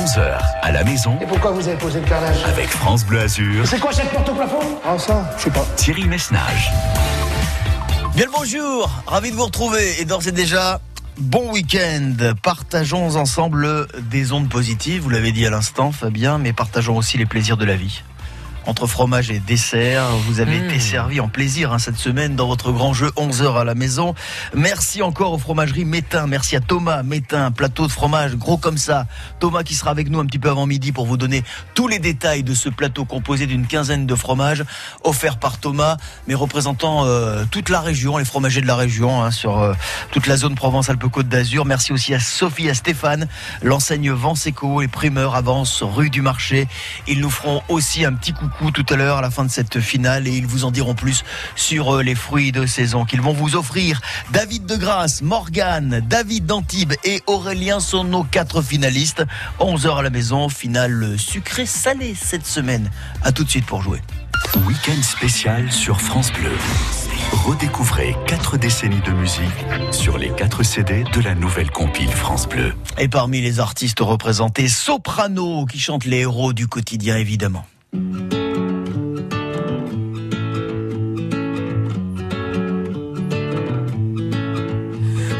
11h à la maison. Et pourquoi vous avez posé le carrelage Avec France Bleu Azur. C'est quoi cette porte au plafond? Ah ça, je sais pas. Thierry Messnage. Bien le bonjour, ravi de vous retrouver et d'ores et déjà Bon week-end, partageons ensemble des ondes positives, vous l'avez dit à l'instant Fabien, mais partageons aussi les plaisirs de la vie entre fromage et dessert. Vous avez été servi en plaisir hein, cette semaine dans votre grand jeu 11h à la maison. Merci encore aux fromageries Métain. Merci à Thomas Métain, plateau de fromage gros comme ça. Thomas qui sera avec nous un petit peu avant midi pour vous donner tous les détails de ce plateau composé d'une quinzaine de fromages offerts par Thomas, mais représentant euh, toute la région, les fromagers de la région hein, sur euh, toute la zone Provence-Alpes-Côte d'Azur. Merci aussi à Sophie, à Stéphane, l'enseigne Vanseco et primeurs avance rue du marché. Ils nous feront aussi un petit coucou tout à l'heure à la fin de cette finale et ils vous en diront plus sur euh, les fruits de saison qu'ils vont vous offrir. David de Grasse, Morgane, David d'Antibes et Aurélien sont nos quatre finalistes. 11h à la maison, finale sucré-salé cette semaine. À tout de suite pour jouer. Week-end spécial sur France Bleu. Redécouvrez quatre décennies de musique sur les quatre CD de la nouvelle compile France Bleu. Et parmi les artistes représentés, Soprano qui chante les héros du quotidien évidemment.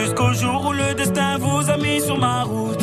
Jusqu'au jour où le destin vous a mis sur ma route.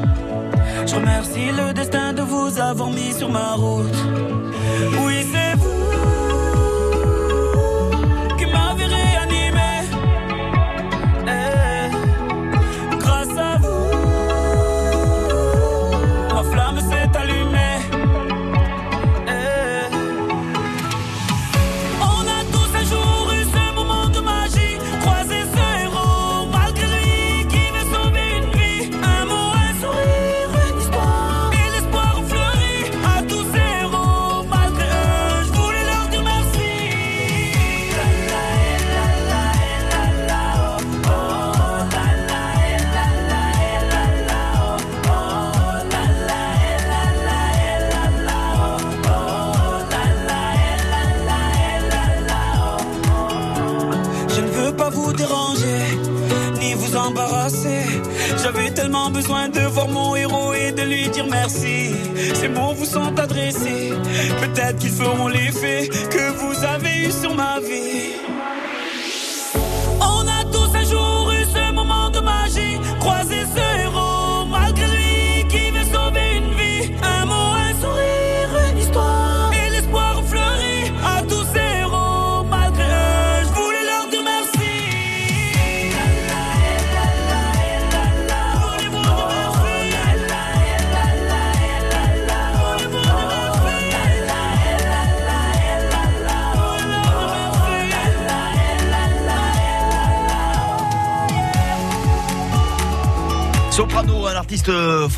Je remercie le destin de vous avoir mis sur ma route. Oui, c'est vous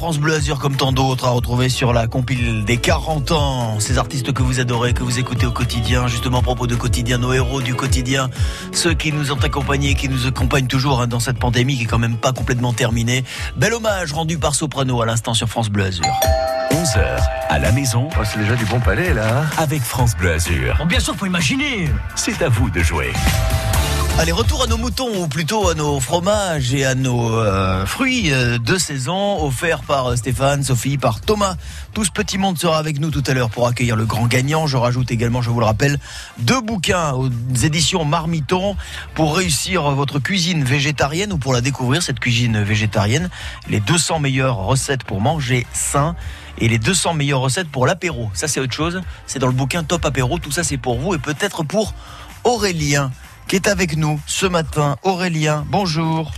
France Bleu Azur comme tant d'autres à retrouver sur la compile des 40 ans. Ces artistes que vous adorez, que vous écoutez au quotidien, justement à propos de quotidien, nos héros du quotidien, ceux qui nous ont accompagnés, qui nous accompagnent toujours hein, dans cette pandémie qui est quand même pas complètement terminée. Bel hommage rendu par Soprano à l'instant sur France Bleu Azur. 11h à la maison Oh, c'est déjà du bon palais là. avec France Bleu Azur. Bon, bien sûr, faut imaginer. C'est à vous de jouer. Allez, retour à nos moutons, ou plutôt à nos fromages et à nos euh, fruits euh, de saison, offerts par euh, Stéphane, Sophie, par Thomas. Tout ce petit monde sera avec nous tout à l'heure pour accueillir le grand gagnant. Je rajoute également, je vous le rappelle, deux bouquins aux éditions Marmiton pour réussir votre cuisine végétarienne ou pour la découvrir, cette cuisine végétarienne. Les 200 meilleures recettes pour manger sain et les 200 meilleures recettes pour l'apéro. Ça, c'est autre chose. C'est dans le bouquin Top Apéro. Tout ça, c'est pour vous et peut-être pour Aurélien qui est avec nous ce matin. Aurélien, bonjour.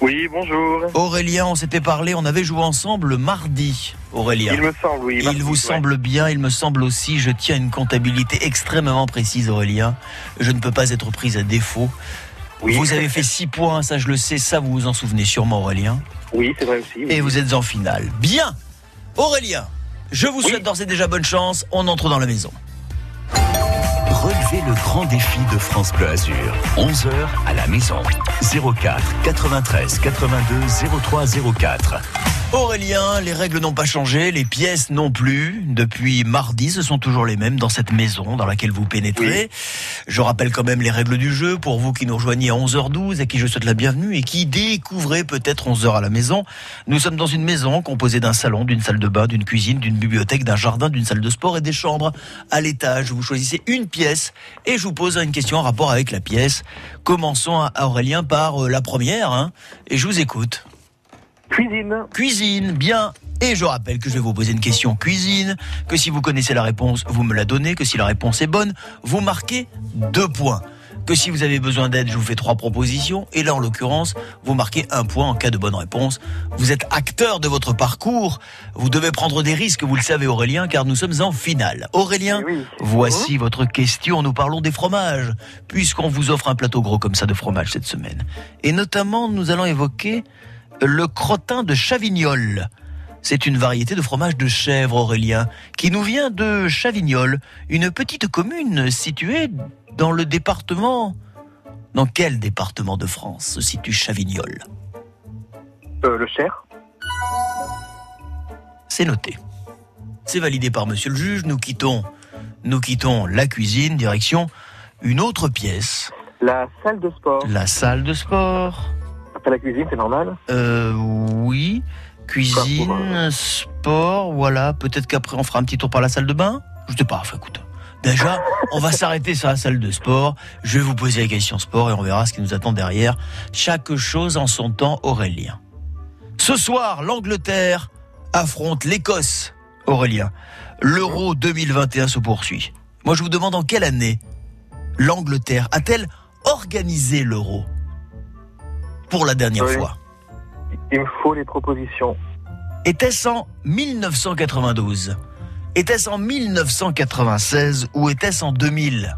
Oui, bonjour. Aurélien, on s'était parlé, on avait joué ensemble le mardi. Aurélien. Il me semble, oui. Il vous ouais. semble bien, il me semble aussi, je tiens une comptabilité extrêmement précise, Aurélien. Je ne peux pas être prise à défaut. Oui. Vous avez fait 6 points, ça je le sais, ça vous vous en souvenez sûrement, Aurélien. Oui, c'est vrai aussi. oui. Et vous êtes en finale. Bien Aurélien, je vous souhaite d'ores et déjà bonne chance, on entre dans la maison. Relevez le grand défi de France Bleu Azur. 11h à la maison. 04 93 82 03 04. Aurélien, les règles n'ont pas changé, les pièces non plus. Depuis mardi, ce sont toujours les mêmes dans cette maison dans laquelle vous pénétrez. Je rappelle quand même les règles du jeu pour vous qui nous rejoignez à 11h12 et qui je souhaite la bienvenue et qui découvrez peut-être 11h à la maison. Nous sommes dans une maison composée d'un salon, d'une salle de bain, d'une cuisine, d'une bibliothèque, d'un jardin, d'une salle de sport et des chambres. À l'étage, vous choisissez une pièce et je vous pose une question en rapport avec la pièce. Commençons à Aurélien par euh, la première hein, et je vous écoute. Cuisine. Cuisine, bien. Et je rappelle que je vais vous poser une question cuisine, que si vous connaissez la réponse, vous me la donnez, que si la réponse est bonne, vous marquez deux points. Que si vous avez besoin d'aide, je vous fais trois propositions. Et là, en l'occurrence, vous marquez un point en cas de bonne réponse. Vous êtes acteur de votre parcours. Vous devez prendre des risques, vous le savez Aurélien, car nous sommes en finale. Aurélien, Oui. voici votre question. Nous parlons des fromages, puisqu'on vous offre un plateau gros comme ça de fromage cette semaine. Et notamment, nous allons évoquer le crottin de Chavignol. C'est une variété de fromage de chèvre, Aurélien, qui nous vient de Chavignol, une petite commune située dans le département... Dans quel département de France se situe Chavignol Euh, le Cher. C'est noté. C'est validé par monsieur le juge. Nous quittons, nous quittons la cuisine, direction une autre pièce, La salle de sport. la salle de sport. Après la cuisine, c'est normal. Euh, oui. Cuisine, euh, sport, voilà. Peut-être qu'après on fera un petit tour par la salle de bain. Je sais pas. Enfin, écoute. Déjà, on va s'arrêter sur la salle de sport. Je vais vous poser la question sport et on verra ce qui nous attend derrière. Chaque chose en son temps, Aurélien. Ce soir, l'Angleterre affronte l'Écosse, Aurélien. L'Euro 2021 se poursuit. Moi, je vous demande en quelle année l'Angleterre a-t-elle organisé l'Euro pour la dernière Oui. fois? Il me faut les propositions. Était-ce en 1992 Était-ce en 1996 ou était-ce en 2000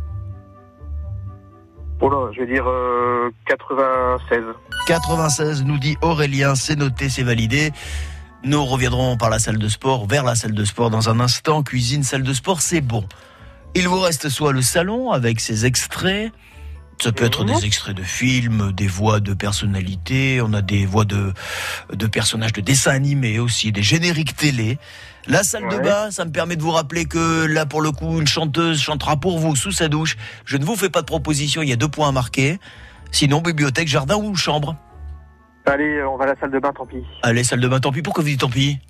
Oh là, je vais dire euh, 96. 96 nous dit Aurélien, c'est noté, c'est validé. Nous reviendrons par la salle de sport, vers la salle de sport dans un instant. Cuisine, salle de sport, c'est bon. Il vous reste soit le salon avec ses extraits, ça peut être des extraits de films, des voix de personnalités, on a des voix de, de personnages de dessins animés aussi, des génériques télé. La salle de bain, ça me permet de vous rappeler que là, pour le coup, une chanteuse chantera pour vous sous sa douche. Je ne vous fais pas de proposition, il y a deux points à marquer. Sinon, bibliothèque, jardin ou chambre. Allez, on va à la salle de bain, tant pis. Allez, salle de bain, tant pis. Pourquoi vous dites tant pis?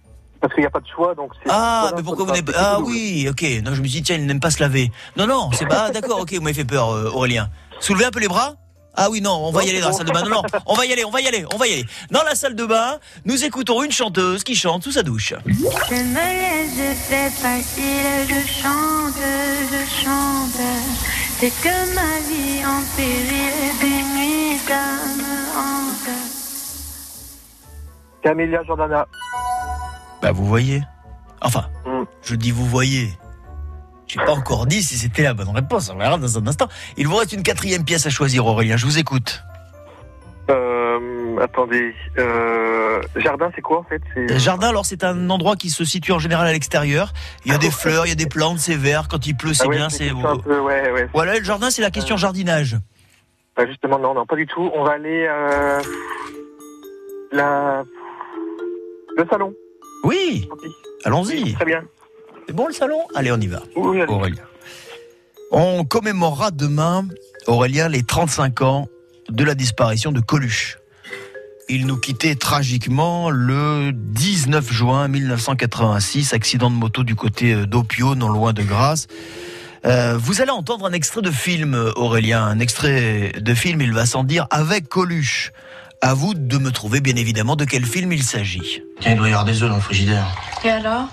Parce qu'il n'y a pas de choix, donc c'est. Ah, voilà, mais pourquoi vous n'êtes pas... Ah oui, ok. Non, je me suis dit, tiens, il n'aime pas se laver. Non, non, c'est pas... Ah, d'accord, ok, vous m'avez fait peur, euh, Aurélien. Soulevez un peu les bras ah oui, non, on va y aller dans la salle de bain. Non, non, on va y aller, on va y aller, on va y aller. Dans la salle de bain, nous écoutons une chanteuse qui chante sous sa douche. Je me laisse, je fais facile, je chante, je chante. C'est que ma vie en péril, des nuits ça me hante. Camélia Jordana. Bah, vous voyez. Enfin, Mm. je dis vous voyez. J'ai pas encore dit si c'était la bonne réponse. On verra dans un instant. Il vous reste une quatrième pièce à choisir, Aurélien. Je vous écoute. Euh, attendez. Euh, jardin, c'est quoi en fait? Euh, Jardin, alors c'est un endroit qui se situe en général à l'extérieur. Il y a des fleurs, il y a des plantes, c'est vert. Quand il pleut, c'est Ah ouais, bien. C'est tout un peu, ouais, ouais. voilà, le jardin, c'est la question jardinage. Bah, justement, non, non, pas du tout. On va aller. Euh, la... Le salon. Oui, allons-y. très bien. C'est bon le salon? Allez, on y va. Oui, allez. Aurélien. On commémorera demain, Aurélien, les 35 ans de la disparition de Coluche. Il nous quittait tragiquement le 19 juin 1986, accident de moto du côté euh, d'Opio, non loin de Grasse. Euh, vous allez entendre un extrait de film, Aurélien, un extrait de film, il va sans dire, avec Coluche. À vous de me trouver bien évidemment de quel film il s'agit. Tiens, il doit y avoir des œufs dans le frigidaire. Et alors?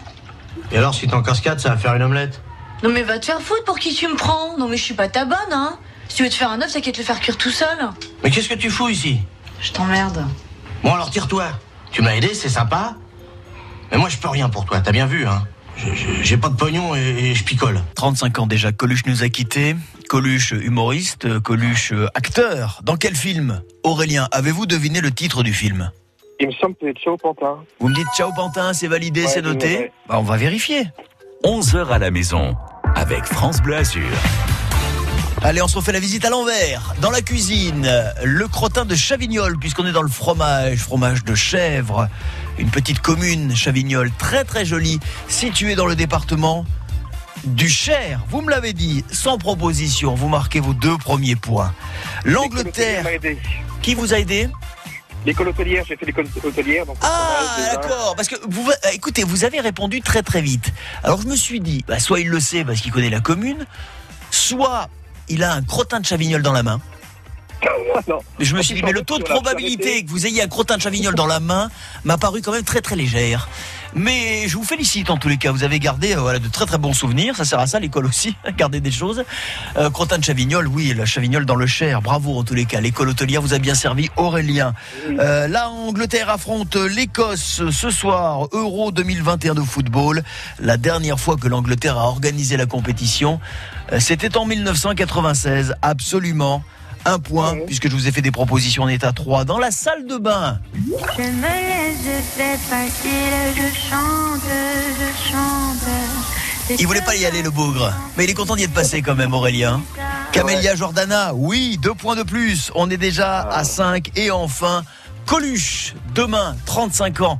Et alors, si t'en casses 4, ça va faire une omelette Non mais va te faire foutre pour qui tu me prends Non mais je suis pas ta bonne, hein Si tu veux te faire un œuf, t'as qu'à te le faire cuire tout seul. Mais qu'est-ce que tu fous ici Je t'emmerde. Bon, alors tire-toi. Tu m'as aidé, c'est sympa. Mais moi, je peux rien pour toi, t'as bien vu, hein. J'ai pas de pognon et, et je picole. 35 ans déjà, Coluche nous a quittés. Coluche humoriste, Coluche acteur. Dans quel film? Aurélien, avez-vous deviné le titre du film? Il me semble que c'est Ciao Pantin. Vous me dites ciao Pantin, c'est validé, Ouais, c'est noté. Bah, On va vérifier. 11h à la maison avec France Bleu Azur. Allez, on se refait la visite à l'envers. Dans la cuisine, le crottin de Chavignol, puisqu'on est dans le fromage, fromage de chèvre. Une petite commune, Chavignol, très très jolie, située dans le département du Cher. Vous me l'avez dit, sans proposition, vous marquez vos deux premiers points. L'Angleterre, qui vous a aidé? L'école hôtelière, j'ai fait l'école hôtelière. Donc Ah, d'accord. Parce que vous, euh, écoutez, vous avez répondu très très vite. Alors je me suis dit, bah, soit il le sait parce qu'il connaît la commune, soit il a un crottin de Chavignol dans la main. non. Mais je me suis dit, mais le taux de probabilité que vous ayez un crottin de Chavignol dans la main m'a paru quand même très très légère. Mais je vous félicite en tous les cas. Vous avez gardé euh, voilà, de très très bons souvenirs. Ça sert à ça l'école aussi, garder des choses. Euh, de Chavignol, oui, la Chavignol dans le Cher. Bravo en tous les cas. L'école hôtelière vous a bien servi, Aurélien. Euh, la Angleterre affronte l'Écosse ce soir, Euro 2021 de football. La dernière fois que l'Angleterre a organisé la compétition, euh, c'était en 1996. Absolument. Un point, puisque je vous ai fait des propositions en état 3 dans la salle de bain. Je me laisse, je fais facile, je chante, je chante. Il voulait pas y aller le bougre, mais il est content d'y être passé quand même Aurélien. Camélia Jordana, oui, deux points de plus. On est déjà à 5 et enfin Coluche, demain, 35 ans.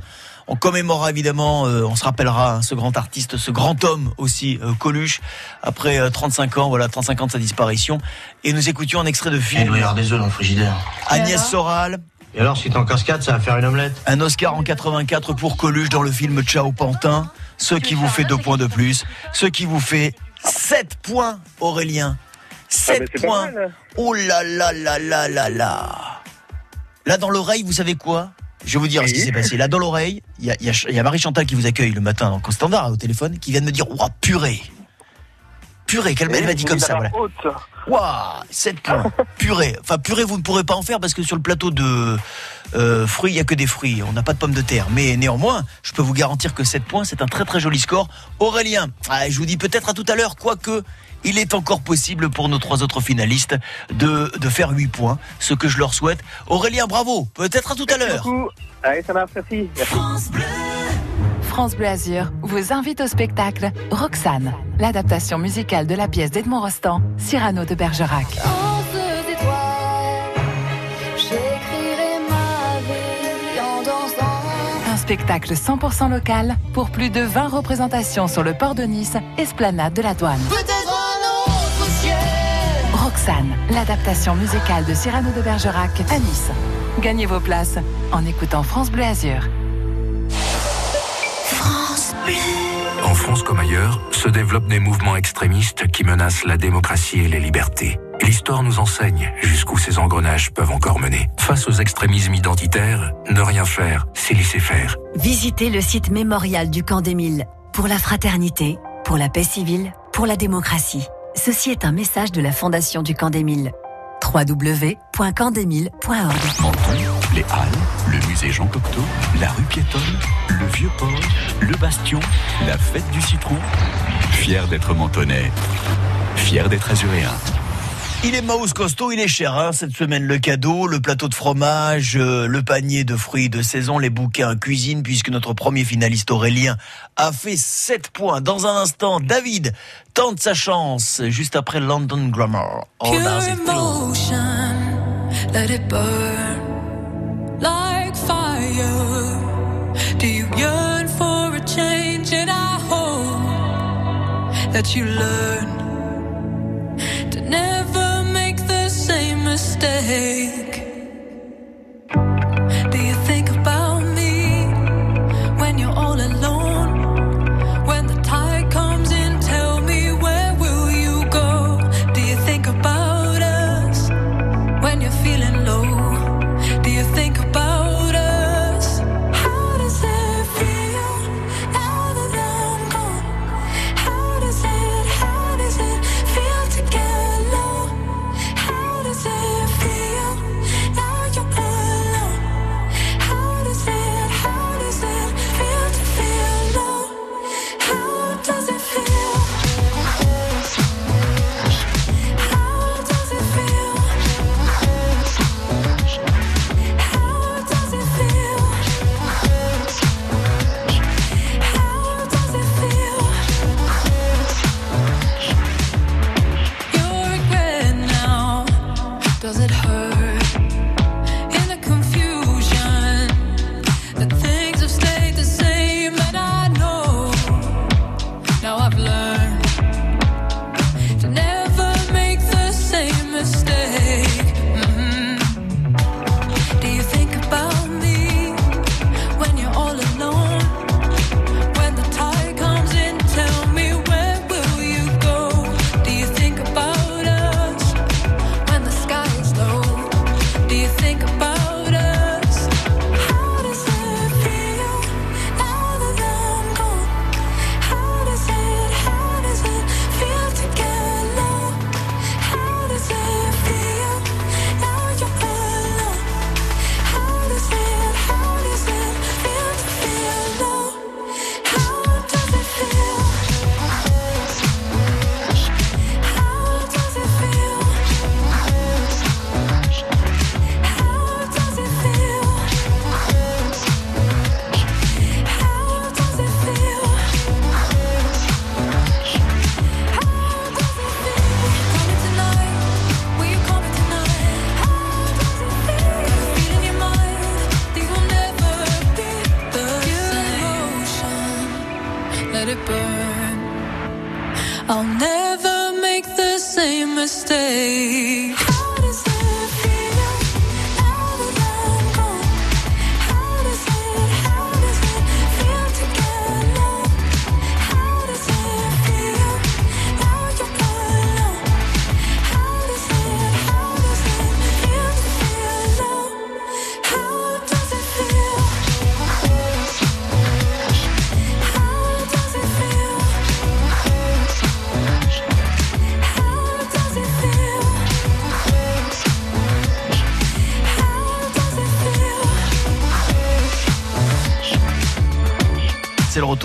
On commémorera évidemment, euh, on se rappellera hein, ce grand artiste, ce grand homme aussi, euh, Coluche, après euh, 35 ans, voilà, 35 ans de sa disparition. Et nous écoutions un extrait de Il film. doit y avoir des œufs dans le frigidaire. Agnès Soral, Et alors, si t'en casses 4, ça va faire une omelette un Oscar en 84 pour Coluche dans le film Ciao Pantin. Ce qui vous fait deux points de plus. Ce qui vous fait 7 points, Aurélien. Ah, 7 mais c'est pas points. mal. Oh là là là là là là. Là, dans l'oreille, vous savez quoi? Je vais vous dire ce qui s'est passé. Là, dans l'oreille, il y a, il y a- il y a Marie Chantal qui vous accueille le matin donc, au standard, au téléphone, qui vient de me dire Ouah, purée Purée, qu'elle elle m'a dit comme ça, voilà. Waouh, 7 points. purée. Enfin, purée, vous ne pourrez pas en faire parce que sur le plateau de euh, fruits, il n'y a que des fruits. On n'a pas de pommes de terre. Mais néanmoins, je peux vous garantir que 7 points, c'est un très très joli score. Aurélien, ah, je vous dis peut-être à tout à l'heure, quoique il est encore possible pour nos trois autres finalistes de, de faire 8 points, ce que je leur souhaite. Aurélien, bravo. Peut-être à tout à Merci l'heure. beaucoup. Allez, ça marche, merci. Merci. France Bleu Azur vous invite au spectacle Roxane, l'adaptation musicale de la pièce d'Edmond Rostand, Cyrano de Bergerac. En deux étoiles, j'écrirai ma vie en dansant. Un spectacle 100% local pour plus de 20 représentations sur le port de Nice, esplanade de la Douane. Roxane, l'adaptation musicale de Cyrano de Bergerac à Nice. Gagnez vos places en écoutant France Bleu Azur. En France comme ailleurs, se développent des mouvements extrémistes qui menacent la démocratie et les libertés. L'histoire nous enseigne jusqu'où ces engrenages peuvent encore mener. Face aux extrémismes identitaires, ne rien faire, c'est laisser faire. Visitez le site mémorial du camp d'Émile pour la fraternité, pour la paix civile, pour la démocratie. Ceci est un message de la Fondation du camp d'Émile. www.campdemile.org Menton, les Halles, le musée Jean Cocteau, la rue piétonne, le vieux port, le bastion, la fête du citron. Fier d'être mentonais, fier d'être azuréen. Il est mouse costaud, il est cher hein, cette semaine le cadeau, le plateau de fromage, euh, le panier de fruits de saison, les bouquins cuisine puisque notre premier finaliste Aurélien a fait 7 points. Dans un instant, David tente sa chance juste après London Grammar. All Pure does it feel. emotion, let it burn like fire. Do you yearn for a change? And I hope that you learn to never make the same mistake.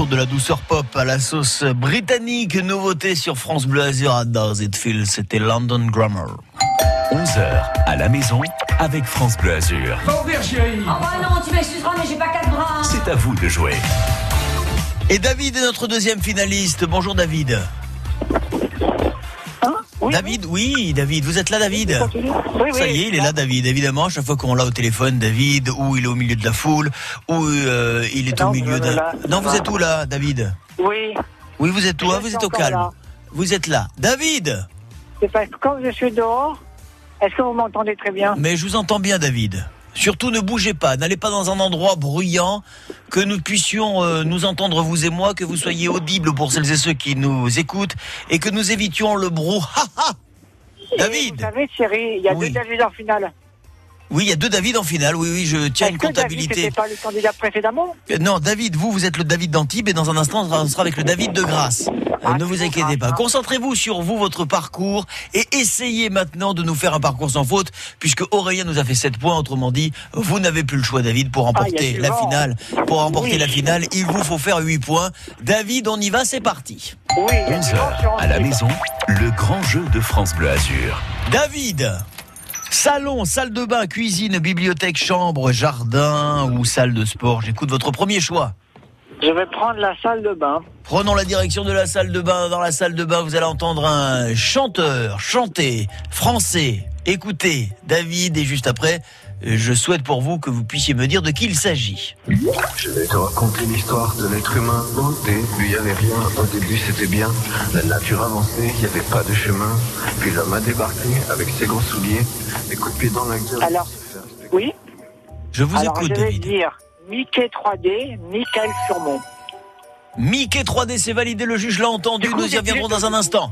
Retour de la douceur pop à la sauce britannique. Nouveauté sur France Bleu Azur à Does It Feel. C'était London Grammar. 11h à la maison avec France Bleu Azur. Ouvrir, chérie. Oh bah non, tu m'excuseras, mais j'ai pas quatre bras. C'est à vous de jouer. Et David est notre deuxième finaliste. Bonjour David. David, oui, David, vous êtes là, David Oui, oui. Ça y est, il est là, David. Évidemment, chaque fois qu'on l'a au téléphone, David, ou il est au milieu de la foule, ou euh, il est Non, au milieu d'un. là, Non, vous êtes où là, David? Oui, Oui, vous êtes où Vous êtes au calme. là. Vous êtes là, David. c'est parce que quand je suis dehors, est-ce que vous m'entendez très bien? Mais je vous entends bien, David. Surtout, ne bougez pas. N'allez pas dans un endroit bruyant, que nous puissions euh, nous entendre, vous et moi, que vous soyez audibles pour celles et ceux qui nous écoutent, et que nous évitions le brouhaha. David. Vous savez, chérie, il y a Oui. deux David en finale. Oui, il y a deux David en finale. Oui, oui, je tiens une David comptabilité. n'était pas le candidat précédemment? Non, David, vous, vous êtes le David d'Antibes et dans un instant, on sera- avec le David de Grasse. Euh, ne vous inquiétez pas. Concentrez-vous sur vous, votre parcours et essayez maintenant de nous faire un parcours sans faute puisque Aurélien nous a fait 7 points. Autrement dit, vous n'avez plus le choix, David, pour Ah, remporter la finale. Pour remporter Oui. la finale, il vous faut faire 8 points. David, on y va, c'est parti. Oui. 11h à la maison, le grand jeu de France Bleu Azur. David Salon, salle de bain, cuisine, bibliothèque, chambre, jardin ou salle de sport. J'écoute votre premier choix. Je vais prendre la salle de bain. Prenons la direction de la salle de bain. Dans la salle de bain, vous allez entendre un chanteur chanter français. Écoutez, David, et juste après, je souhaite pour vous que vous puissiez me dire de qui il s'agit. Je vais te raconter l'histoire de l'être humain. Au début, y avait rien. Au début, c'était bien. La nature avançait, y avait pas de chemin. Puis l'homme a débarqué avec ses gros souliers, des coups de pied dans la gueule. Alors, oui Je vous Alors, écoute, je vais David. dire Mickey 3D, Michael Furmont. Mickey 3D, c'est validé, le juge l'a entendu. Nous y reviendrons dans un instant.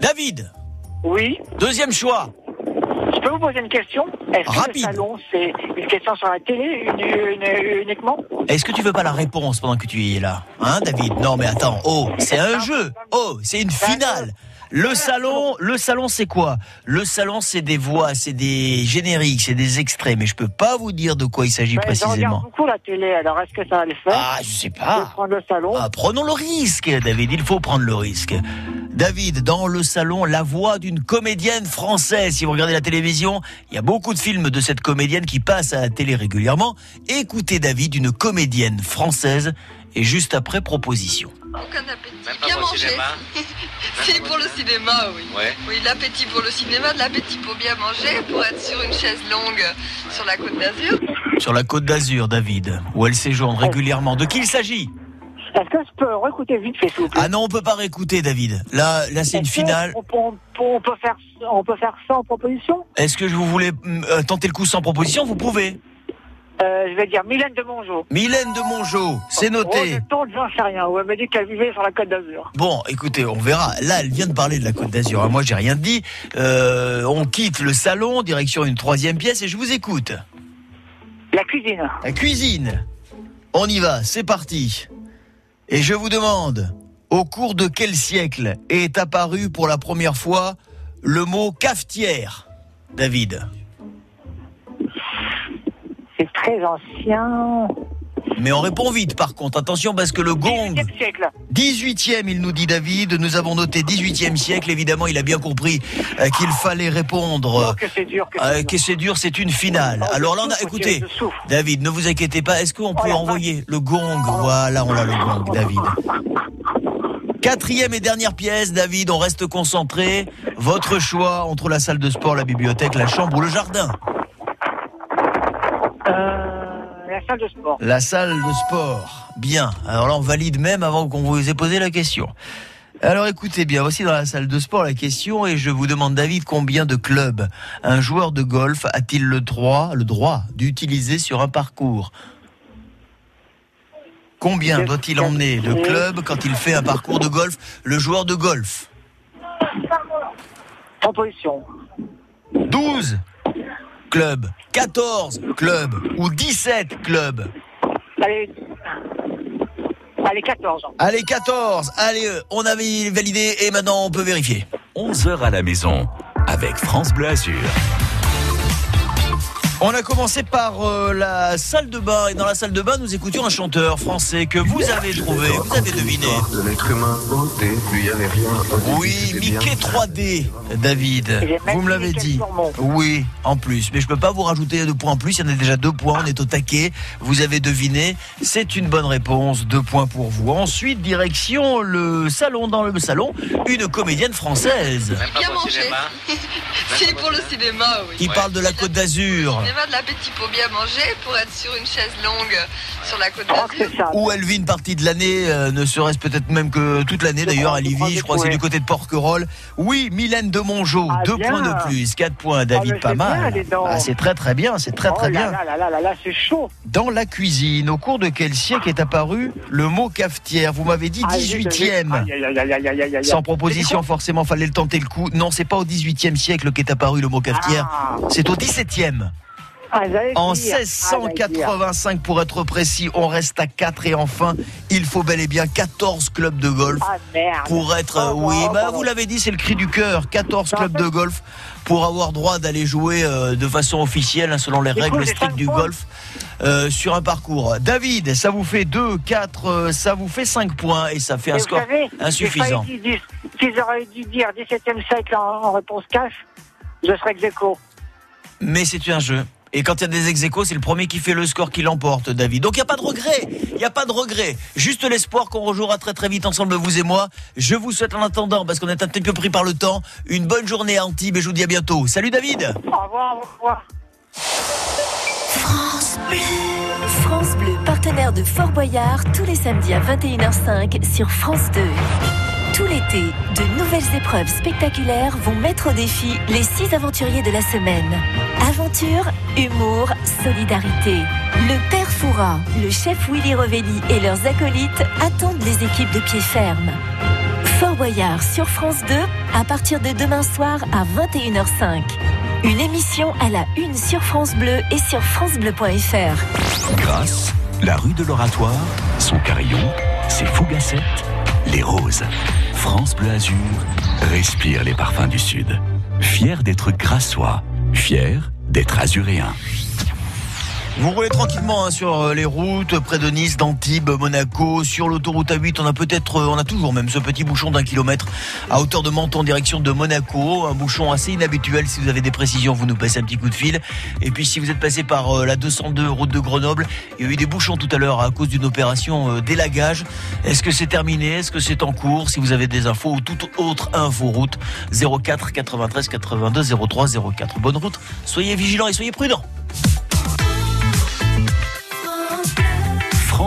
David Oui Deuxième choix. Je peux vous poser une question Est-ce que Rapide. le salon, c'est une question sur la télé une- une- uniquement Est-ce que tu veux pas la réponse pendant que tu y es là Hein, David? Non, mais attends. Oh, c'est un jeu. Oh, c'est une finale. Le salon, le salon, c'est quoi? Le salon, c'est des voix, c'est des génériques, c'est des extraits. Mais je peux pas vous dire de quoi il s'agit Ben, Je regarde précisément. beaucoup la télé, alors est-ce que ça va le faire? Ah, je sais pas. Je vais prendre le salon. Ah, prenons le risque, David. Il faut prendre le risque. David, dans le salon, la voix d'une comédienne française. Si vous regardez la télévision, il y a beaucoup de films de cette comédienne qui passent à la télé régulièrement. Écoutez David, une comédienne française. Et juste après, proposition. Aucun appétit. Même pas Bien pour le manger. cinéma si, pour le cinéma, oui. Ouais. Oui, l'appétit pour le cinéma, de l'appétit pour bien manger, pour être sur une chaise longue sur la côte d'Azur. Sur la côte d'Azur, David, où elle séjourne régulièrement. De qui il s'agit? Est-ce que je peux réécouter vite fait, s'il vous plaît? Ah non, on peut pas réécouter, David. Là, là, c'est une finale. On, on- on peut faire, on peut faire ça en proposition? Est-ce que je vous voulez hum, euh, tenter le coup sans proposition? Vous pouvez. Euh, Je vais dire Mylène de Mongeau. Mylène de Mongeau, c'est Oh, noté. je tourne, j'en sais rien. On m'a dit qu'elle vivait sur la côte d'Azur. Bon, écoutez, on verra. Là, elle vient de parler de la Côte d'Azur. Moi, j'ai rien dit. Euh, on quitte le salon, direction une troisième pièce, et je vous écoute. La cuisine. La cuisine. On y va, c'est parti. Et je vous demande, au cours de quel siècle est apparu pour la première fois le mot cafetière, David? Très ancien. Mais on répond vite par contre. Attention parce que le gong. 18e siècle. 18e, il nous dit David. Nous avons noté 18e siècle. Évidemment, il a bien compris euh, qu'il fallait répondre. Oh, que c'est dur, que euh, c'est que c'est dur, c'est une finale. Oh, Alors là, on a, écoutez. David, ne vous inquiétez pas. Est-ce qu'on Oh, peut la envoyer le gong Voilà, on a le gong, David. Quatrième et dernière pièce, David, on reste concentré. Votre choix entre la salle de sport, la bibliothèque, la chambre ou le jardin la salle de sport. La salle de sport. Bien. Alors là, on valide même avant qu'on vous ait posé la question. Alors écoutez bien, voici dans la salle de sport la question et je vous demande David combien de clubs un joueur de golf a-t-il le droit, le droit d'utiliser sur un parcours? Combien doit-il emmener de clubs quand il fait un parcours de golf Le joueur de golf? Proposition. 12 clubs, 14 clubs ou 17 clubs Allez. Allez, 14 ans. Allez 14, allez, on avait validé et maintenant on peut vérifier. 11h à la maison avec France Bleu Azur. On a commencé par euh, la salle de bain et dans la salle de bain nous écoutions un chanteur français que vous avez trouvé, vous avez deviné. De l'être humain. Au début, y avait rien. Au début, Oui. Mickey 3D, David. Vous me l'avez dit. Oui, en plus. Mais je peux pas vous rajouter deux points en plus. Il y en a déjà deux points. On est au taquet. Vous avez deviné. C'est une bonne réponse. Deux points pour vous. Ensuite, direction le salon. Dans le salon, une comédienne française Bien pour le cinéma, oui. qui parle de la Côte d'Azur. Cinéma de la Petit Pot bien manger pour être sur une chaise longue sur la côte d'Azur. Où elle vit une partie de l'année, euh, ne serait-ce peut-être même que toute l'année d'ailleurs, elle y vit, je crois que c'est du côté de Porquerolles. Oui, Mylène de Mongeau, deux bien. points de plus, quatre points, David, mais pas c'est mal. Ah, c'est très très bien, c'est très très oh bien. Là, là, là, là, là, c'est chaud. Dans la cuisine, au cours de quel siècle est apparu le mot cafetière? Vous m'avez dit Ah, zut, 18e. aïe, aïe, aïe, aïe, aïe, aïe, aïe, aïe. Sans proposition, forcément, fallait le tenter le coup. Non, c'est pas au 18e siècle qu'est apparu le mot cafetière, Ah. c'est au 17e. Ah, En dire. Ah, j'allais dire. 1685 pour être précis, on reste à 4 et enfin, il faut bel et bien 14 clubs de golf Ah, pour être Oh, oui, oh, bah pardon. vous l'avez dit, c'est le cri du cœur, 14 clubs de golf pour avoir droit d'aller jouer euh, de façon officielle hein, selon les règles strictes du golf euh, sur un parcours. David, ça vous fait 2 4 euh, ça vous fait 5 points et ça fait Et un score savez, insuffisant. S'ils auraient dû dire 17e siècle en, réponse cash, je serais ex aequo. Mais c'est un jeu. Et quand il y a des ex c'est le premier qui fait le score qui l'emporte, David. Donc il n'y a pas de regret. Il n'y a pas de regret. Juste l'espoir qu'on rejouera très très vite ensemble, vous et moi. Je vous souhaite en attendant, parce qu'on est un petit peu pris par le temps, une bonne journée à Antibes et je vous dis à bientôt. Salut David Au revoir, au revoir. France Bleu. France Bleu, partenaire de Fort Boyard, tous les samedis à 21h05 sur France 2. Tout l'été, de nouvelles épreuves spectaculaires vont mettre au défi les six aventuriers de la semaine. Aventure, humour, solidarité. Le Père Fouras, le chef Willy Revelli et leurs acolytes attendent les équipes de pied ferme. Fort Boyard sur France 2 à partir de demain soir à 21h05. Une émission à la une sur France Bleu et sur francebleu.fr. Grâce, la rue de l'Oratoire, son carillon, ses fougassettes, les roses. France Bleu Azur respire les parfums du Sud. Fier d'être grassois, fier d'être azuréen. Vous roulez tranquillement hein, sur euh, les routes près de Nice, d'Antibes, Monaco, sur l'autoroute A8. On a peut-être, euh, on a toujours même ce petit bouchon d'un kilomètre à hauteur de Menton en direction de Monaco. Un bouchon assez inhabituel. Si vous avez des précisions, vous nous passez un petit coup de fil. Et puis si vous êtes passé par euh, la 202 route de Grenoble, il y a eu des bouchons tout à l'heure à cause d'une opération d'élagage. Est-ce que c'est terminé? Est-ce que c'est en cours? Si vous avez des infos ou toute autre info route 04 93 82 03 04. Bonne route. Soyez vigilants et soyez prudents.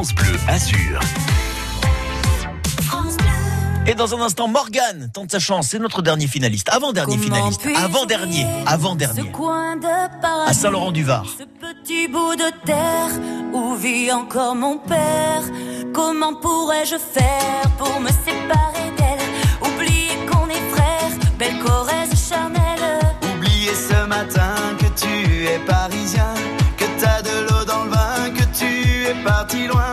France Bleu Azur. Et dans un instant, Morgane tente sa chance. C'est notre dernier finaliste. Avant-dernier finaliste. Avant-dernier. Avant-dernier. À Saint-Laurent-du-Var. Ce petit bout de terre où vit encore mon père. Comment pourrais-je faire pour me séparer d'elle? Oublier qu'on est frères, belle Corrèze charnelle. Oublier ce matin que tu es parisien, que t'as de l'eau dans le vin, que tu es parti loin.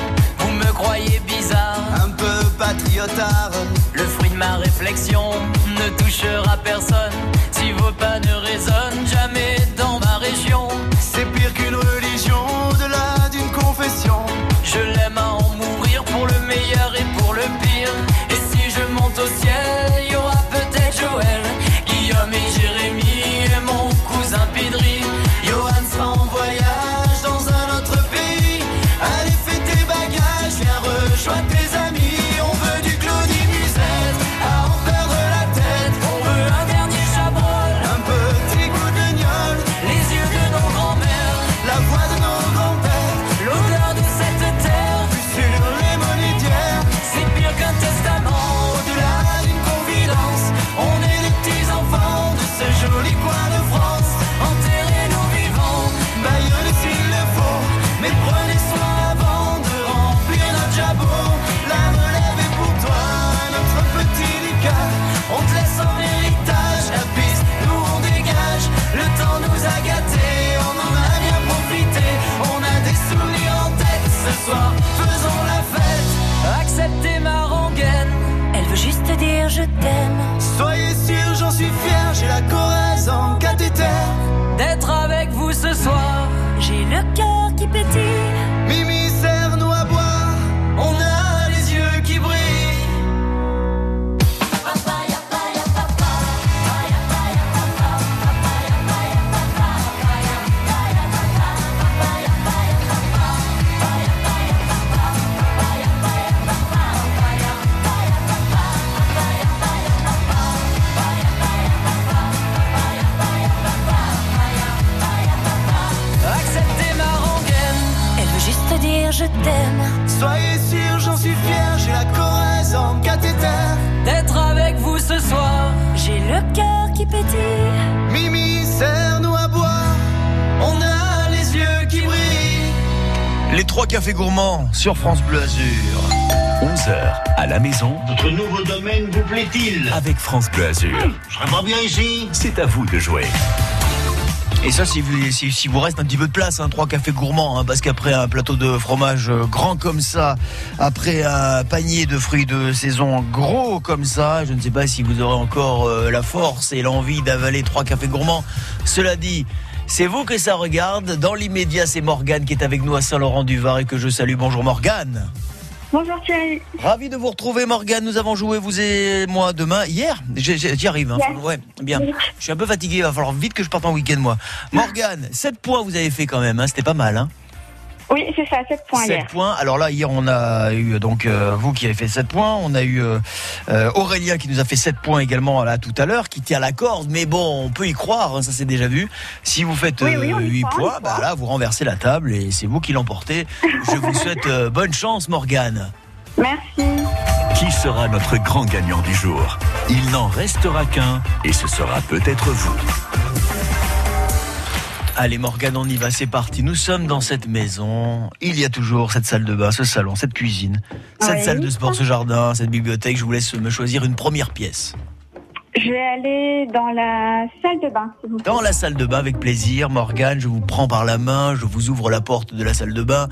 ne touchera personne. Si vos pas ne résonnent t'aime. Soyez sûr, j'en suis fier, j'ai la Corrèze en cathéter. D'être avec vous ce soir. J'ai le cœur qui pétille. Mimi, serre-nous à boire, on a les yeux qui brillent. Les trois cafés gourmands sur France Bleu Azur. 11h à la maison Votre nouveau domaine vous plaît-il? Avec France Bleu Azur. Je serais pas bien ici C'est à vous de jouer. Et ça, si vous, si, reste un petit peu de place, hein, trois cafés gourmands, hein, parce qu'après un plateau de fromage euh, grand comme ça, après un panier de fruits de saison gros comme ça, je ne sais pas si vous aurez encore euh, la force et l'envie d'avaler trois cafés gourmands. Cela dit, c'est vous que ça regarde. Dans l'immédiat, c'est Morgane qui est avec nous à Saint-Laurent-du-Var et que je salue. Bonjour Morgane. Bonjour Thierry. Ravi de vous retrouver, Morgane. Nous avons joué, vous et moi, demain. Hier J'y arrive. hein. Ouais, bien. Je suis un peu fatigué. Il va falloir vite que je parte en week-end, moi. Morgane, 7 points vous avez fait quand même. hein. C'était pas mal. Hein. Oui, c'est ça, 7 points 7 hier. points. Alors là, hier, on a eu donc euh, vous qui avez fait 7 points. On a eu euh, euh, Aurélien qui nous a fait 7 points également là tout à l'heure, qui tient la corde. Mais bon, on peut y croire, hein, ça c'est déjà vu. Si vous faites Oui, oui, on y 8 croit, on y points, bah là, vous renversez la table et c'est vous qui l'emportez. Je vous souhaite euh, bonne chance, Morgane. Merci. Qui sera notre grand gagnant du jour? Il n'en restera qu'un et ce sera peut-être vous. Allez Morgane, on y va, c'est parti. Nous sommes dans cette maison. Il y a toujours cette salle de bain, ce salon, cette cuisine, cette Oui. salle de sport, ce jardin, cette bibliothèque. Je vous laisse me choisir une première pièce. Je vais aller dans la salle de bain, s'il vous plaît. Dans la salle de bain avec plaisir, Morgane, je vous prends par la main, je vous ouvre la porte de la salle de bain.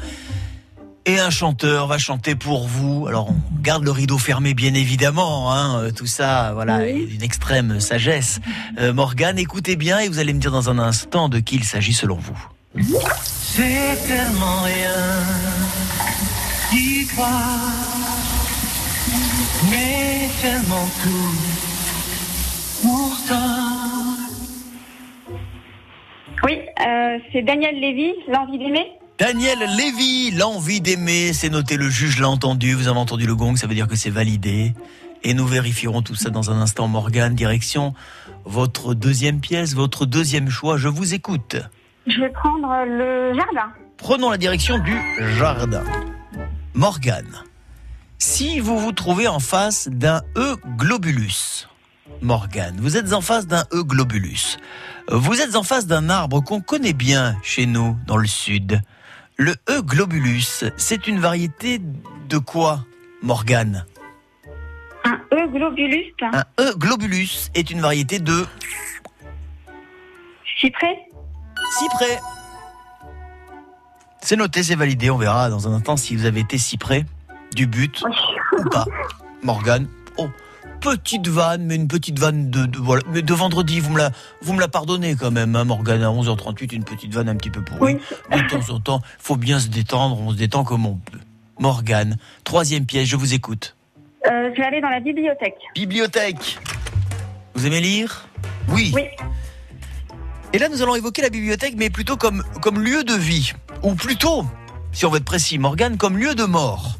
Et un chanteur va chanter pour vous. Alors on garde le rideau fermé bien évidemment, hein, euh, tout ça, voilà, est d'une extrême sagesse. Euh, Morgane, écoutez bien et vous allez me dire dans un instant de qui il s'agit selon vous. C'est tellement rien d'y croire, mais tellement tout pourtant. Oui, euh, c'est Daniel Lévy, L'envie d'aimer. Daniel Lévy, l'envie d'aimer, c'est noté, le juge l'a entendu, vous avez entendu le gong, ça veut dire que c'est validé. Et nous vérifierons tout ça dans un instant, Morgane, direction votre deuxième pièce, votre deuxième choix, je vous écoute. Je vais prendre le jardin. Prenons la direction du jardin. Morgane, si vous vous trouvez en face d'un E globulus, Morgane, vous êtes en face d'un E globulus. Vous êtes en face d'un arbre qu'on connaît bien chez nous, dans le sud. Le E globulus, c'est une variété de quoi, Morgane? Un E globulus. Un E globulus est une variété de Cyprès. cyprès. C'est noté, c'est validé. On verra dans un instant si vous avez été si près du but ou pas. Morgane. Oh, petite vanne, mais une petite vanne de, de- voilà, mais de vendredi. Vous me la, vous me la pardonnez quand même, hein, Morgane. À 11h38, une petite vanne un petit peu pourrie. De temps en temps, faut bien se détendre. On se détend comme on peut. Morgane, troisième pièce. Je vous écoute. Euh, je vais aller dans la bibliothèque. Bibliothèque. Vous aimez lire? Oui. Oui. Et là, nous allons évoquer la bibliothèque, mais plutôt comme, comme lieu de vie. Ou plutôt, si on veut être précis, Morgane, comme lieu de mort.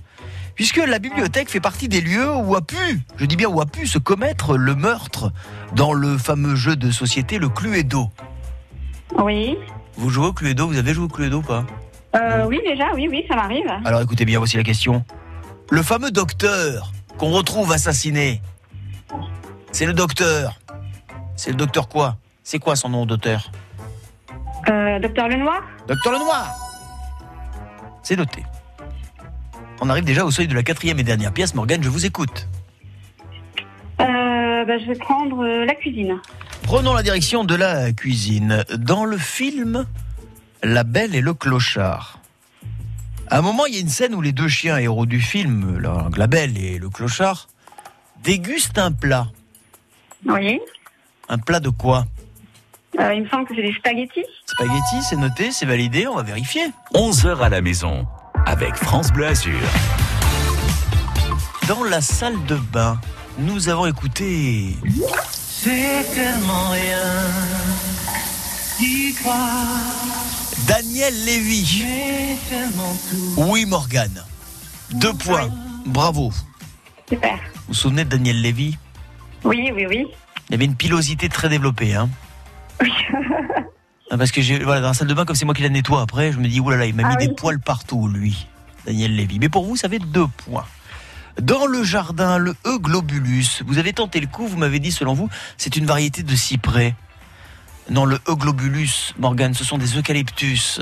Puisque la bibliothèque fait partie des lieux où a pu, je dis bien où a pu se commettre le meurtre dans le fameux jeu de société, le Cluedo. Oui. Vous jouez au Cluedo Vous avez joué au Cluedo ou pas? Euh, oui, déjà, oui, oui, ça m'arrive. Alors écoutez bien, voici la question. Le fameux docteur qu'on retrouve assassiné, c'est le docteur. C'est le docteur quoi? C'est quoi son nom d'auteur Euh, Docteur Lenoir? Docteur Lenoir C'est noté. On arrive déjà au seuil de la quatrième et dernière pièce. Morgane, je vous écoute. euh, bah, Je vais prendre euh, la cuisine. Prenons la direction de la cuisine. Dans le film La Belle et le Clochard, à un moment, il y a une scène où les deux chiens héros du film, la, la Belle et le Clochard, dégustent un plat. Oui. Un plat de quoi? Euh, il me semble que c'est des spaghettis. Spaghetti, c'est noté, c'est validé, on va vérifier. 11h à la maison avec France Bleu Azur. Dans la salle de bain, nous avons écouté C'est tellement rien d'y croire, Daniel Lévy. mais tellement tout. Oui, Morgane. Deux points. Bravo. Super. Vous vous souvenez de Daniel Lévy? Oui, oui, oui. Il avait une pilosité très développée. Hein. Ah, Parce que j'ai voilà dans la salle de bain comme c'est moi qui la nettoie après, je me dis oulala, il m'a Ah mis oui. des poils partout lui, Daniel Lévy. Mais pour vous, ça fait deux points. Dans le jardin, le Euglobulus, vous avez tenté le coup, vous m'avez dit selon vous, c'est une variété de cyprès. Non, le Euglobulus, Morgane, ce sont des eucalyptus.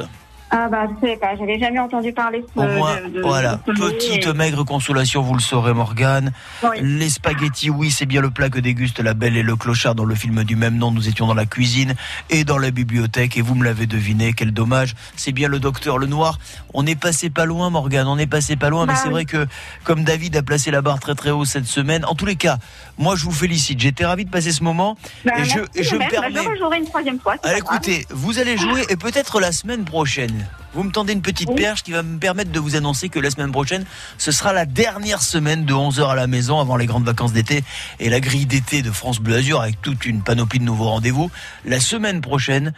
Ah bah je sais pas, j'avais jamais entendu parler de ce Au moins, de- de- voilà, de petite et- maigre consolation, vous le saurez, Morgane. Oui. Les spaghettis, oui, c'est bien le plat que déguste la Belle et le Clochard dans le film du même nom. Nous étions dans la cuisine et dans la bibliothèque, et vous me l'avez deviné, quel dommage. C'est bien le docteur Le Noir. On est passé pas loin, Morgane, on est passé pas loin, mais Bah c'est oui. vrai que comme David a placé la barre très très haut cette semaine, en tous les cas, moi je vous félicite. J'étais ravi de passer ce moment. Bah, et je, merci, et je me Lionel. Bah, permets. je une troisième fois. Allez, écoutez, vous allez jouer et peut-être la semaine prochaine. Vous me tendez une petite perche qui va me permettre de vous annoncer que la semaine prochaine, ce sera la dernière semaine de 11h à la maison avant les grandes vacances d'été et la grille d'été de France Bleu Azur avec toute une panoplie de nouveaux rendez-vous. La semaine prochaine,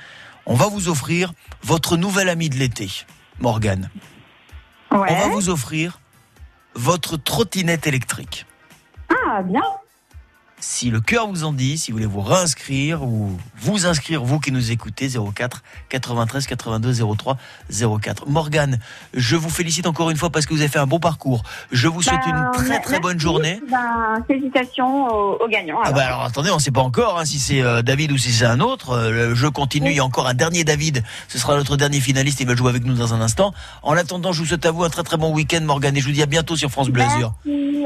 on va vous offrir votre nouvel ami de l'été, Morgane. On va vous offrir votre trottinette électrique. Ah bien. Si le cœur vous en dit, si vous voulez vous réinscrire ou vous inscrire, vous qui nous écoutez, 04 93 82 03 04. Morgane, je vous félicite encore une fois parce que vous avez fait un bon parcours. Je vous souhaite Bah, une très très merci. bonne journée. Bah, félicitations aux, aux gagnants. Ah alors. bah alors attendez, on ne sait pas encore hein, si c'est euh, David ou si c'est un autre. Euh, le jeu continue, il y a encore un dernier David. Ce sera notre dernier finaliste, il va jouer avec nous dans un instant. En attendant, je vous souhaite à vous un très très bon week-end Morgane et je vous dis à bientôt sur France Bleu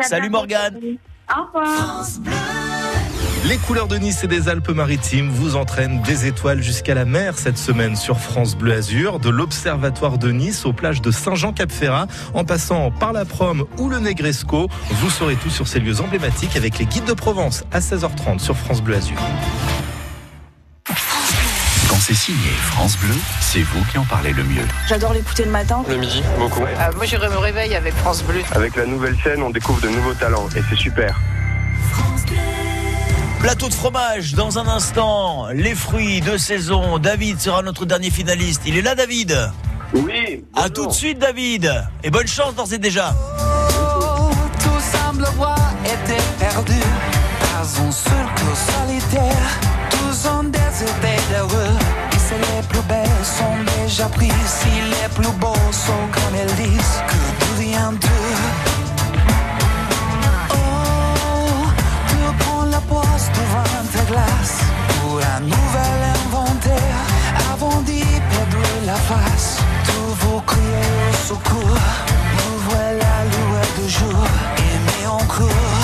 Salut. Morgane. Les couleurs de Nice et des Alpes-Maritimes vous entraînent des étoiles jusqu'à la mer cette semaine sur France Bleu Azur, de l'Observatoire de Nice aux plages de Saint-Jean-Cap-Ferrat, en passant par la Prom ou le Negresco. Vous saurez tout sur ces lieux emblématiques avec les guides de Provence à 16h30 sur France Bleu Azur. C'est signé France Bleu, c'est vous qui en parlez le mieux. J'adore l'écouter le matin. Le midi, beaucoup. moi, je me réveille avec France Bleu. Avec la nouvelle scène, on découvre de nouveaux talents et c'est super. Plateau de fromage dans un instant. Les fruits de saison. David sera notre dernier finaliste. Il est là, David Oui. À tout de suite, David. Et bonne chance d'ores et déjà. Tout semble voir était perdu. Pas un seul cœur solitaire. Prises, si les plus beaux sont comme disent, que devient d'eux Oh, tu prends la poste devant ta glace pour un nouvel inventaire. Avant d'y perdre la face, tous vous criez au secours. Nous voilà loués de jour, aimés encore,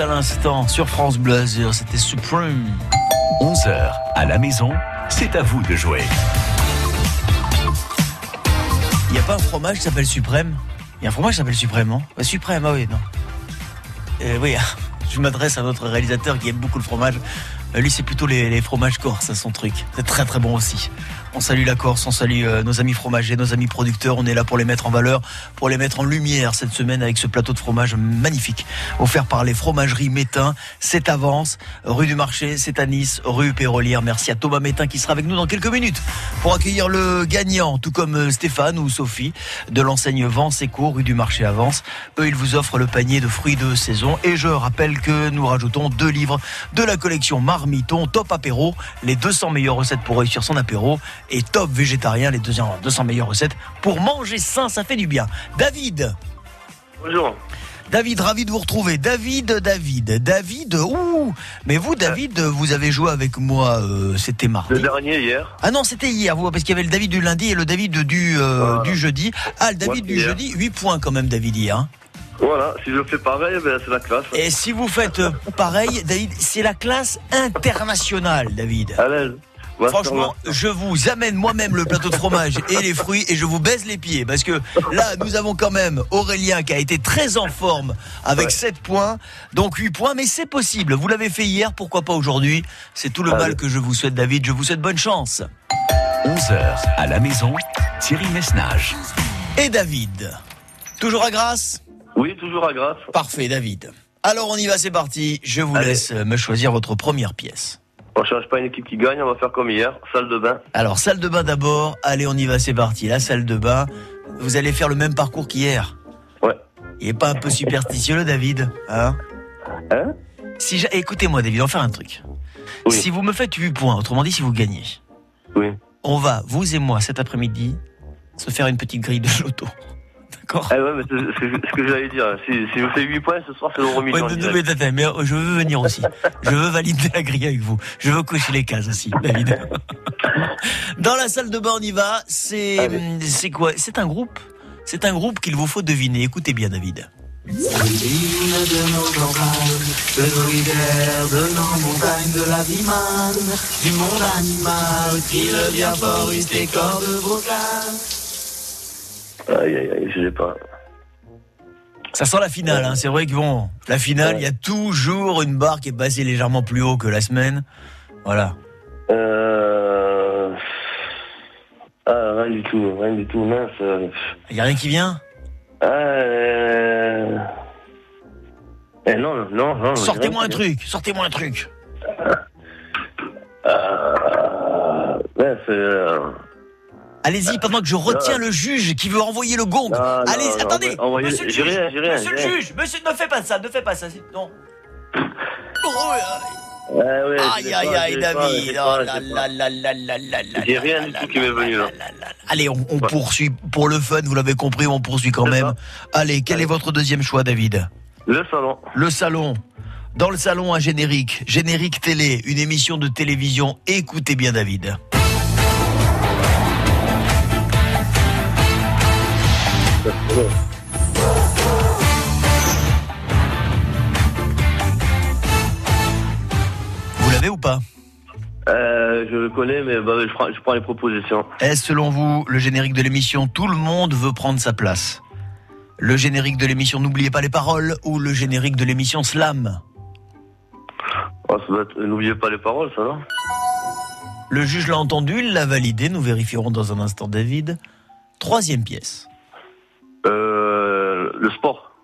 à l'instant sur France Bleu. C'était Supreme. 11h à la maison, c'est à vous de jouer. Il n'y a pas un fromage qui s'appelle Suprême? Il y a un fromage qui s'appelle Suprême, non? Suprême, ah oui, non. Euh, oui, je m'adresse à notre réalisateur qui aime beaucoup le fromage. Euh, Lui, c'est plutôt les, les fromages corses, c'est son truc. C'est très très bon aussi. On salue la Corse, on salue euh, nos amis fromagers, nos amis producteurs. On est là pour les mettre en valeur, pour les mettre en lumière cette semaine avec ce plateau de fromage magnifique, offert par les fromageries Métain. C'est Avance, rue du Marché, c'est à Nice, rue Pérolière. Merci à Thomas Métain qui sera avec nous dans quelques minutes pour accueillir le gagnant, tout comme euh, Stéphane ou Sophie de l'enseigne Vence Eco, rue du Marché Avance. Eux, ils vous offrent le panier de fruits de saison. Et je rappelle que nous rajoutons deux livres de la collection Marmiton, Top Apéro, les 200 meilleures recettes pour réussir son apéro, et Top Végétarien, les 200 200 meilleures recettes pour manger sain, ça fait du bien. David Bonjour. David, ravi de vous retrouver. David, David, David, ouh Mais vous, David, vous avez joué avec moi, euh, c'était mardi. Le dernier hier. Ah non, c'était hier, vous, parce qu'il y avait le David du lundi et le David du, euh, du jeudi. Ah, le David Ouais, du hier. jeudi, 8 points quand même, David, hier. hein. Voilà, si je fais pareil, ben, c'est la classe. Et si vous faites euh, pareil, David, c'est la classe internationale, David. À l'aise. Ouais, Franchement, je vous amène moi-même le plateau de fromage et les fruits et je vous baise les pieds parce que là, nous avons quand même Aurélien qui a été très en forme avec Ouais. 7 points, donc 8 points, mais c'est possible. Vous l'avez fait hier, pourquoi pas aujourd'hui? C'est tout le Allez. mal que je vous souhaite, David. Je vous souhaite bonne chance. 11h à la maison, Thierry Messnage. Et David, toujours à grâce Oui, toujours à grâce. Parfait, David. Alors on y va, c'est parti. Je vous Allez. laisse euh, me choisir votre première pièce. On change pas une équipe qui gagne, on va faire comme hier, salle de bain. Alors, salle de bain d'abord. Allez, on y va, c'est parti. La salle de bain. Vous allez faire le même parcours qu'hier. Ouais. Il est pas un peu superstitieux, le David Hein? Hein? Si j'a- Écoutez-moi, David, on va faire un truc. Oui. Si vous me faites 8 points, autrement dit, si vous gagnez, Oui. on va, vous et moi, cet après-midi, se faire une petite grille de loto. D'accord Eh ouais, mais c'est c'est ce que j'allais dire. Si, si je fais 8 points ce soir, c'est l'euro Ouais, million. de- de- direct. mais attends, mais euh, je veux venir aussi. Je veux valider la grille avec vous. Je veux cocher les cases aussi, David. Dans la salle de bain, on y va. C'est hum, c'est quoi? C'est un groupe? C'est un groupe qu'il vous faut deviner. Écoutez bien, David. de nos campagnes, de nos rivières, de nos montagnes, de la vie manne, du monde animal qui devient foriste et cordes vocales. Aïe, aïe, aïe, je sais pas. Ça sent la finale. Hein. C'est vrai que bon, la finale, il y a toujours une barre qui est passée légèrement plus haut que la semaine. Voilà. Euh... Ah, rien du tout, rien du tout, mince. Il y a rien qui vient? Euh... Eh non, non, non. Sortez-moi un truc. Sortez-moi un truc. Euh... euh... Allez-y, pendant que je retiens le juge qui veut envoyer le gong. Non, non, Allez, non, attendez. envoyez- Monsieur le juge, rien, rien, monsieur le juge, monsieur, ne fais pas ça, ne fais pas ça. Non. Oh, Ah ouais, je aïe, aïe, aïe, David. J'ai rien du tout qui m'est venu là. Allez, on, on poursuit pour le fun, vous l'avez compris, on poursuit quand même. Allez, quel est votre deuxième choix, David Le salon. Le salon. Dans le salon, un générique. Générique télé, une émission de télévision. Écoutez bien, David. Vous l'avez ou pas Euh, je le connais, mais bah, je, prends, je prends les propositions. Est-ce selon vous le générique de l'émission Tout le monde veut prendre sa place Le générique de l'émission N'oubliez pas les paroles ou le générique de l'émission Slam Oh, N'oubliez pas les paroles, ça, non? Le juge l'a entendu, il l'a validé, nous vérifierons dans un instant David. Troisième pièce.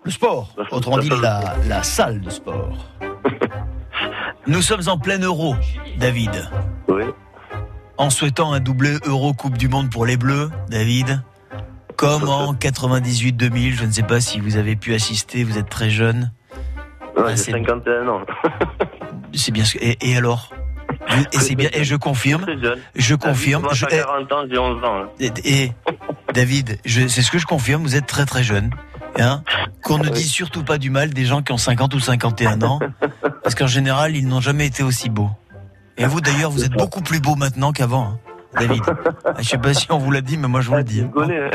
Le sport. Autrement dit la, la salle de sport. Nous sommes en plein euro, David. Oui. En souhaitant un doublé euro Coupe du Monde pour les Bleus, David. Comme en 98-2000, je ne sais pas si vous avez pu assister, vous êtes très jeune. Ouais, j'ai c'est- 51 ans. C'est bien et, et alors? Et c'est bien et je confirme. Je confirme. Moi, Je- j'ai 40 ans, j'ai 11 ans. hein. et, et- David, c'est ce que je confirme. Vous êtes très très jeune. Hein Qu'on ne dise surtout pas du mal des gens qui ont 50 ou 51 ans, parce qu'en général, ils n'ont jamais été aussi beaux. Et vous d'ailleurs, vous êtes beaucoup plus beau maintenant qu'avant, hein, David. Ah, Je sais pas si on vous l'a dit, mais moi je vous le dis. hein.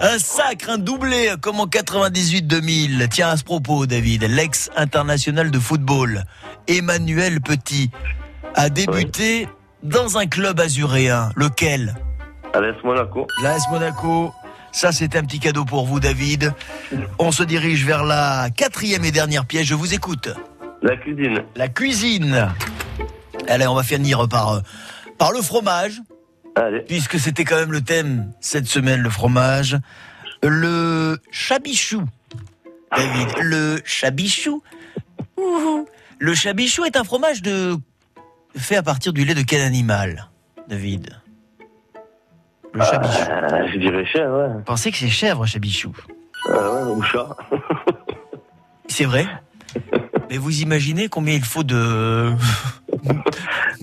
Un sacre, un doublé, comme en 98-2000. Tiens, à ce propos, David, l'ex-international de football, Emmanuel Petit, a débuté dans un club azuréen. Lequel? Allez, Monaco. L'AS Monaco. Ça, c'est un petit cadeau pour vous, David. On se dirige vers la quatrième et dernière pièce. Je vous écoute. La cuisine. La cuisine. Allez, on va finir par, euh, par le fromage. Allez. Puisque c'était quand même le thème cette semaine, le fromage. Le chabichou. David, le chabichou. Le chabichou est un fromage de fait à partir du lait de quel animal, David? Le chabichou. Ah, je dirais ouais. Vous pensez que c'est chèvre, chabichou ouais, ou chat. C'est vrai? Mais vous imaginez combien il faut de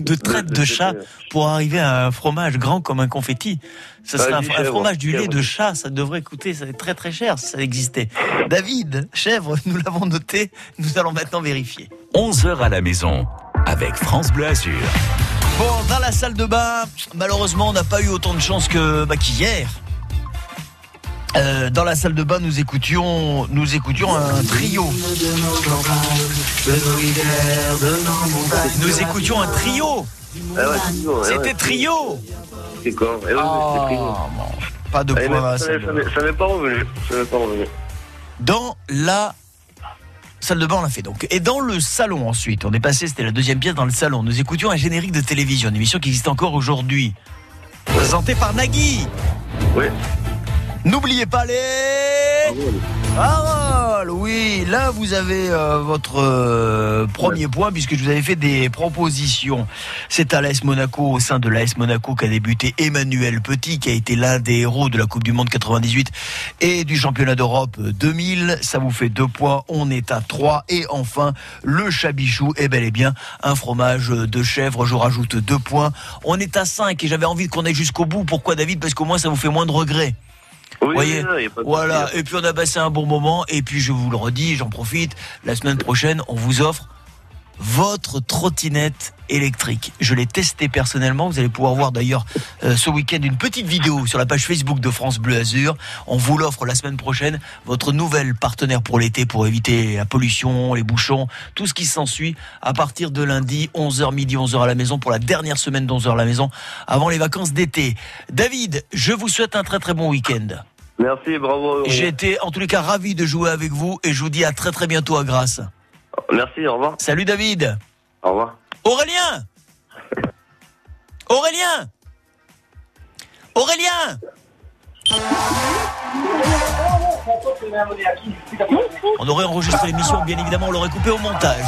de traites de chat pour arriver à un fromage grand comme un confetti? Ce Bah, serait un, chèvre, fromage du lait chèvre. de chat, ça devrait coûter ça très très cher si ça existait. David, chèvre, nous l'avons noté, nous allons maintenant vérifier. 11h à la maison avec France Bleu Azur. Bon, dans la salle de bain, malheureusement, on n'a pas eu autant de chance que bah, qu'hier. Euh, dans la salle de bain, nous écoutions, nous écoutions un trio. Nous écoutions un trio. Ah C'était trio. C'est con. Eh trio. Pas de à la Ça m'est pas revenu. Dans la salle de bain, on l'a fait donc. Et dans le salon ensuite, on est passé, c'était la deuxième pièce dans le salon. Nous écoutions un générique de télévision, une émission qui existe encore aujourd'hui. Présenté par Nagui. Oui. N'oubliez pas les... Oui, là vous avez euh, votre euh, premier point puisque je vous avais fait des propositions. C'est à l'AS Monaco, au sein de l'AS Monaco qu'a débuté Emmanuel Petit, qui a été l'un des héros de la Coupe du Monde 98 et du Championnat d'Europe 2000. Ça vous fait deux points, on est à trois. Et enfin, le chabichou est bel et bien un fromage de chèvre, je rajoute deux points. On est à cinq et j'avais envie qu'on aille jusqu'au bout. Pourquoi David? Parce qu'au moins ça vous fait moins de regrets. Oui, Voyez, voilà. souci. Et puis on a passé un bon moment. Et puis je vous le redis, j'en profite. La semaine prochaine, on vous offre votre trottinette électrique. Je l'ai testé personnellement. Vous allez pouvoir voir d'ailleurs euh, ce week-end une petite vidéo sur la page Facebook de France Bleu Azur. On vous l'offre la semaine prochaine. Votre nouvelle partenaire pour l'été pour éviter la pollution, les bouchons, tout ce qui s'ensuit à partir de lundi 11h midi 11h à la maison pour la dernière semaine d'11h à la maison avant les vacances d'été. David, je vous souhaite un très très bon week-end. Merci, bravo. J'ai été en tous les cas ravi de jouer avec vous et je vous dis à très très bientôt à Grasse. Merci, au revoir. Salut David. Au revoir. Aurélien Aurélien Aurélien On aurait enregistré l'émission, bien évidemment, on l'aurait coupé au montage.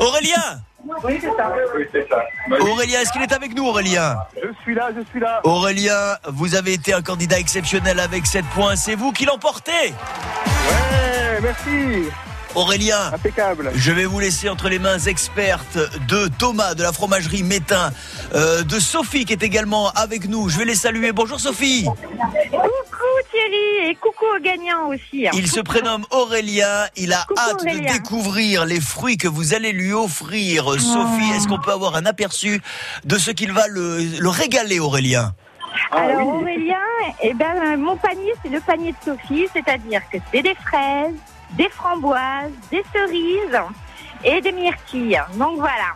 Aurélien Oui, c'est ça. Oui, c'est ça. Aurélien, est-ce qu'il est avec nous, Aurélien? Je suis là, je suis là. Aurélien, vous avez été un candidat exceptionnel avec 7 points. C'est vous qui l'emportez Ouais, merci. Aurélien, Impeccable. je vais vous laisser entre les mains expertes de Thomas de la fromagerie Métain, euh, de Sophie qui est également avec nous. Je vais les saluer. Bonjour Sophie. Coucou Thierry et coucou aux gagnants aussi. Il se prénomme Aurélien. Il a Coucou, hâte de découvrir les fruits que vous allez lui offrir. Sophie, est-ce qu'on peut avoir un aperçu de ce qu'il va le, le régaler, Aurélien Alors Aurélien, eh ben, mon panier c'est le panier de Sophie, c'est-à-dire que c'est des fraises, des framboises, des cerises et des myrtilles. Donc voilà.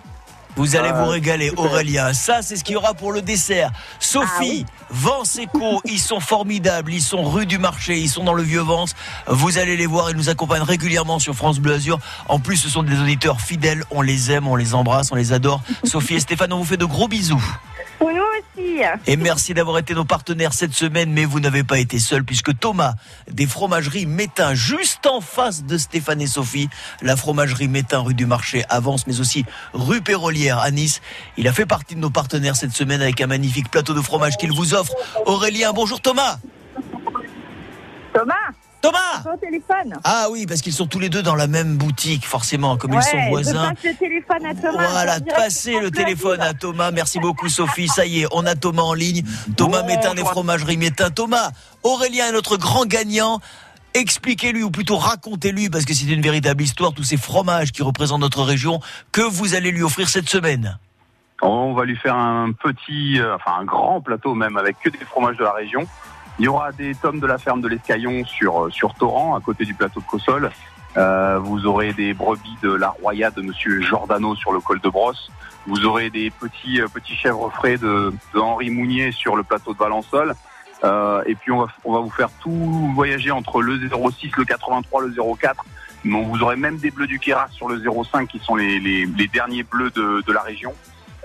Vous allez Ah, vous régaler, Aurélien. Ça, c'est ce qu'il y aura pour le dessert. Sophie, Vence Eco, ils sont formidables. Ils sont rue du marché, ils sont dans le vieux Vence. Vous allez les voir, ils nous accompagnent régulièrement sur France Bleu Azur. En plus, ce sont des auditeurs fidèles. On les aime, on les embrasse, on les adore. Sophie et Stéphane, on vous fait de gros bisous. Pour nous aussi. Et merci d'avoir été nos partenaires cette semaine, mais vous n'avez pas été seuls puisque Thomas des fromageries Métain, juste en face de Stéphane et Sophie, la fromagerie Métain rue du Marché avance, mais aussi rue Pérolière à Nice. Il a fait partie de nos partenaires cette semaine avec un magnifique plateau de fromage qu'il vous offre. Aurélien, bonjour Thomas. Thomas Thomas téléphone. Ah oui, parce qu'ils sont tous les deux dans la même boutique, forcément, comme ils sont Ouais, voisins. Je passe le téléphone à Thomas. Voilà, passez le téléphone à Thomas. Merci beaucoup Sophie. Ça y est, on a Thomas en ligne. Thomas Métain des fromageries Métain. Thomas, Aurélien est notre grand gagnant. Expliquez-lui, ou plutôt racontez-lui, parce que c'est une véritable histoire, tous ces fromages qui représentent notre région, que vous allez lui offrir cette semaine. On va lui faire un petit, euh, enfin un grand plateau même avec que des fromages de la région. Il y aura des tomes de la ferme de l'Escaillon sur, euh, sur Torrent, à côté du plateau de Cossol. Euh, vous aurez des brebis de la Roya de Monsieur Giordano sur le col de Brosse. Vous aurez des petits, euh, petits chèvres frais de, Henri Mounier sur le plateau de Valençol. Euh, et puis on va, on va vous faire tout voyager entre le 06, le 83, le 04. Donc vous aurez même des bleus du Kéras sur le 05 qui sont les, les, les derniers bleus de, de la région.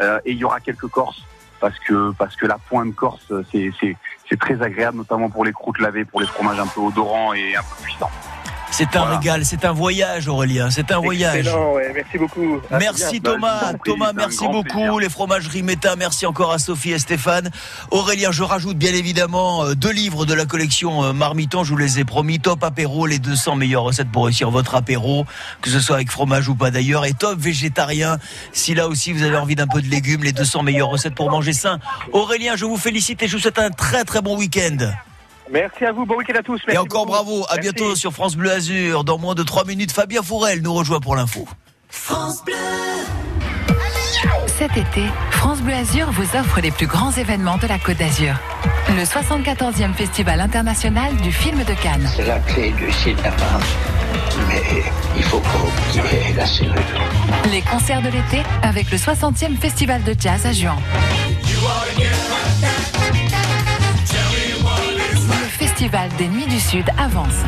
Euh, et il y aura quelques Corses parce que parce que la pointe corse c'est c'est très agréable notamment pour les croûtes lavées, pour les fromages un peu odorants et un peu puissants. C'est un régal, c'est un voyage, Aurélien. C'est un voyage. Excellent, ouais, merci beaucoup. À Merci. Thomas, Thomas, merci beaucoup. plaisir. Les fromageries Méta, merci encore à Sophie et Stéphane. Aurélien, je rajoute bien évidemment euh, deux livres de la collection euh, Marmiton, je vous les ai promis. Top apéro, les 200 meilleures recettes pour réussir votre apéro, que ce soit avec fromage ou pas d'ailleurs. Et top végétarien, si là aussi vous avez envie d'un peu de légumes, les 200 meilleures recettes pour manger sain. Aurélien, je vous félicite et je vous souhaite un très très bon week-end. Merci à vous, bon week-end à tous. Et encore beaucoup. bravo, à Merci. bientôt sur France Bleu Azur. Dans moins de 3 minutes, Fabien Fourel nous rejoint pour l'info. France Bleu. Cet été, France Bleu Azur vous offre les plus grands événements de la Côte d'Azur. Le 74e Festival international du film de Cannes. C'est la clé du cinéma. Mais il faut pas oublier la serrure. Les concerts de l'été avec le 60e Festival de jazz à Juan. Festival des Nuits du Sud avance.